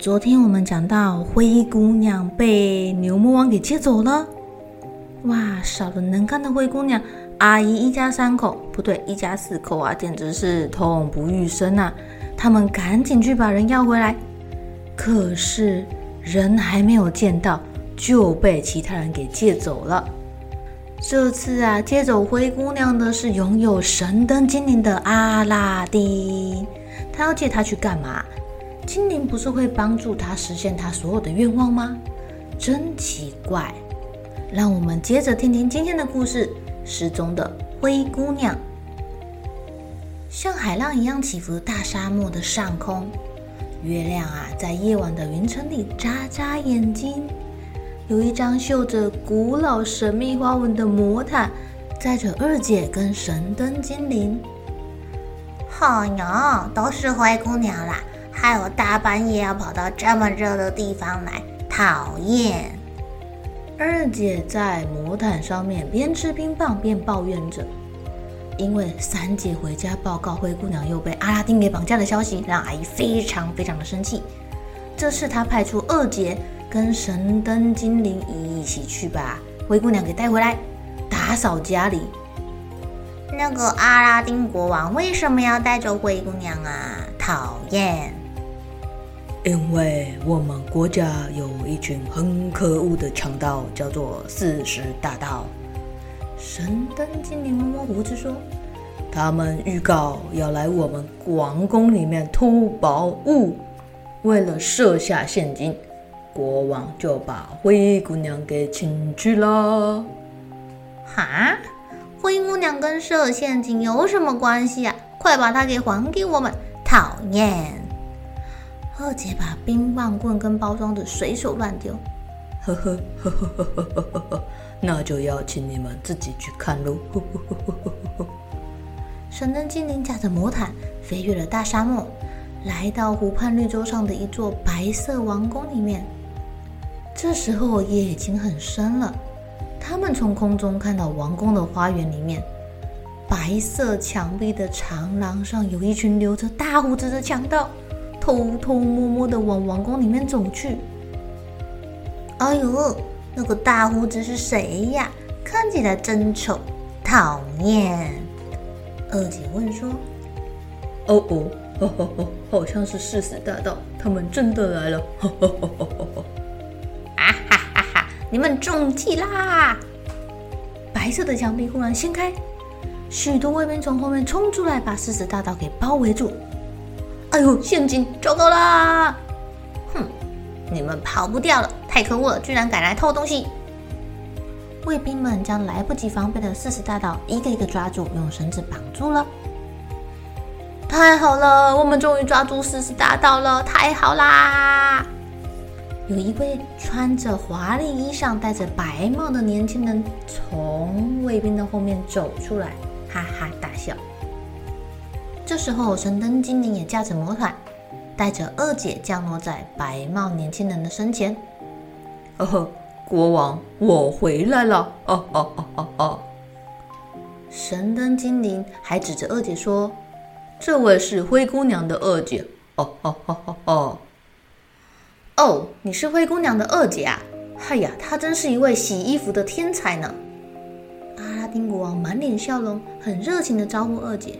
昨天我们讲到灰姑娘被牛魔王给接走了，哇，少了能干的灰姑娘，阿姨一家三口，不对，一家四口啊，简直是痛不欲生啊！他们赶紧去把人要回来，可是人还没有见到，就被其他人给借走了。这次啊，接走灰姑娘的是拥有神灯精灵的阿拉丁，他要借她去干嘛？精灵不是会帮助他实现他所有的愿望吗？真奇怪！让我们接着听听今天的故事：失踪的灰姑娘。像海浪一样起伏大沙漠的上空，月亮啊，在夜晚的云层里眨眨眼睛。有一张绣着古老神秘花纹的魔毯，载着二姐跟神灯精灵。好哟，都是灰姑娘啦！害我大半夜要跑到这么热的地方来，讨厌！二姐在魔毯上面边吃冰棒边抱怨着，因为三姐回家报告灰姑娘又被阿拉丁给绑架的消息，让阿姨非常非常的生气。这次她派出二姐跟神灯精灵一起去把灰姑娘给带回来，打扫家里。那个阿拉丁国王为什么要带走灰姑娘啊？讨厌！因为我们国家有一群很可恶的强盗，叫做四十大盗。神灯精灵摸摸胡子说：“他们预告要来我们王宫里面偷宝物，为了设下陷阱，国王就把灰姑娘给请去了。”哈，灰姑娘跟设陷阱有什么关系啊？快把她给还给我们！讨厌。二姐把冰棒棍跟包装纸随手乱丢，呵呵呵呵呵呵呵呵，那就邀请你们自己去看喽。呵呵呵呵呵呵。神灯精灵驾着魔毯飞越了大沙漠，来到湖畔绿洲上的一座白色王宫里面。这时候夜已经很深了，他们从空中看到王宫的花园里面，白色墙壁的长廊上有一群留着大胡子的强盗。偷偷摸摸的往王宫里面走去。哎呦，那个大胡子是谁呀？看起来真丑，讨厌。二姐问说：“哦哦，哦哦哦，好像是誓死大盗，他们真的来了！”哦哦哦哦哦，啊哈哈哈！你们中计啦！白色的墙壁忽然掀开，许多卫兵从后面冲出来，把誓死大盗给包围住。哎呦，陷阱！糟糕啦！哼，你们跑不掉了！太可恶了，居然敢来偷东西！卫兵们将来不及防备的四十大盗一个一个抓住，用绳子绑住了。太好了，我们终于抓住四十大盗了！太好啦！有一位穿着华丽衣裳、戴着白帽的年轻人从卫兵的后面走出来，哈哈大笑。这时候，神灯精灵也驾着魔毯，带着二姐降落在白帽年轻人的身前。哦呵，国王，我回来了！哦哦哦哦哦！神灯精灵还指着二姐说：“这位是灰姑娘的二姐。”哦哦哦哦哦！哦，你是灰姑娘的二姐啊？哎呀，她真是一位洗衣服的天才呢！阿拉丁国王满脸笑容，很热情的招呼二姐。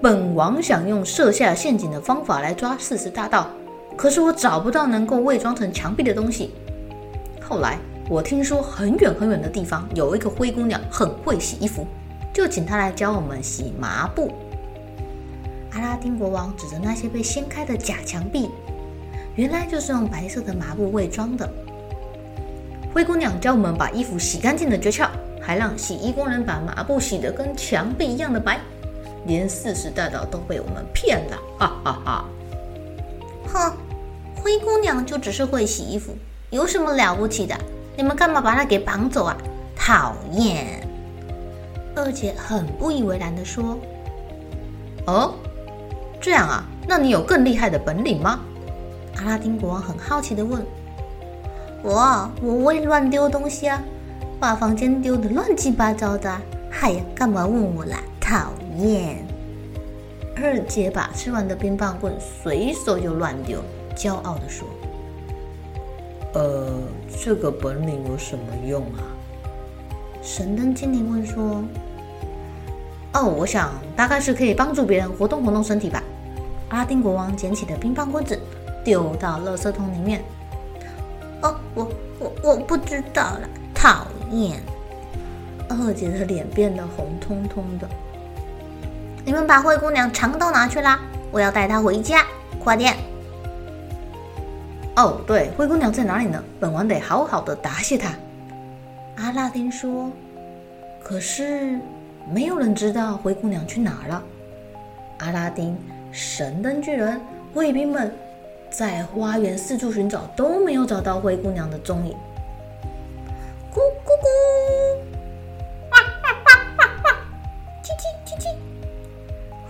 本王想用设下陷阱的方法来抓四十大盗，可是我找不到能够伪装成墙壁的东西。后来我听说很远很远的地方有一个灰姑娘很会洗衣服，就请她来教我们洗麻布。阿拉丁国王指着那些被掀开的假墙壁，原来就是用白色的麻布伪装的。灰姑娘教我们把衣服洗干净的诀窍，还让洗衣工人把麻布洗得跟墙壁一样的白，连四十大盗都被我们骗了，哈哈哈！哼，灰姑娘就只是会洗衣服，有什么了不起的？你们干嘛把她给绑走啊？讨厌！二姐很不以为然的说：“哦。”这样啊？那你有更厉害的本领吗？阿拉丁国王很好奇的问。我我会乱丢东西啊，把房间丢的乱七八糟的。哎呀，干嘛问我啦？讨厌！二姐把吃完的冰棒棍随手就乱丢，骄傲地说：“呃，这个本领有什么用啊？”神灯精灵问说。哦，我想大概是可以帮助别人活动活动身体吧。阿拉丁国王捡起的冰棒棍子丢到垃圾桶里面。哦，我我我不知道了，讨厌！二姐的脸变得红彤彤的。你们把灰姑娘藏到哪去啦？我要带她回家，快点！哦，对，灰姑娘在哪里呢？本王得好好的答谢她。阿拉丁说。可是。没有人知道灰姑娘去哪儿了。阿拉丁、神灯巨人、卫兵们在花园四处寻找，都没有找到灰姑娘的踪影。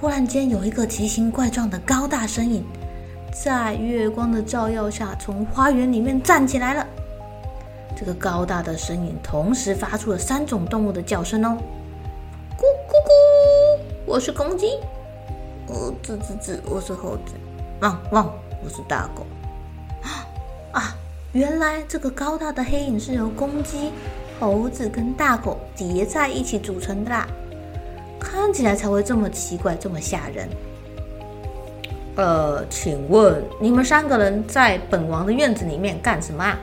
忽然间，有一个奇形怪状的高大身影，在月光的照耀下，从花园里面站起来了。这个高大的身影同时发出了三种动物的叫声哦。咕咕咕我是公鸡，哦，吱吱吱，我是猴子，汪汪，我是大狗。啊，原来这个高大的黑影是由公鸡、猴子跟大狗叠在一起组成的啦，看起来才会这么奇怪，这么吓人。呃，请问你们三个人在本王的院子里面干什么啊？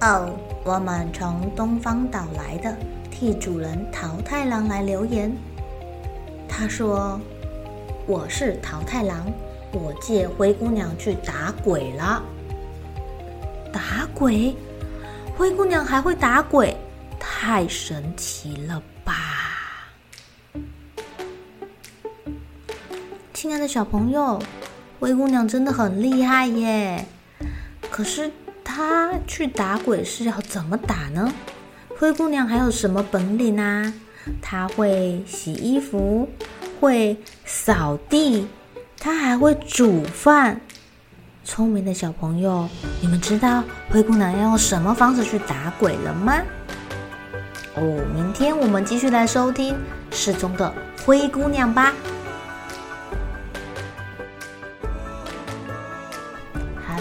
哦，我们从东方岛来的，替主人桃太郎来留言。他说：“我是桃太郎，我借灰姑娘去打鬼了。打鬼？灰姑娘还会打鬼？太神奇了亲爱的小朋友，灰姑娘真的很厉害耶！可是她去打鬼是要怎么打呢？灰姑娘还有什么本领啊？她会洗衣服，会扫地，她还会煮饭。聪明的小朋友，你们知道灰姑娘要用什么方式去打鬼了吗？哦，明天我们继续来收听失踪的灰姑娘吧。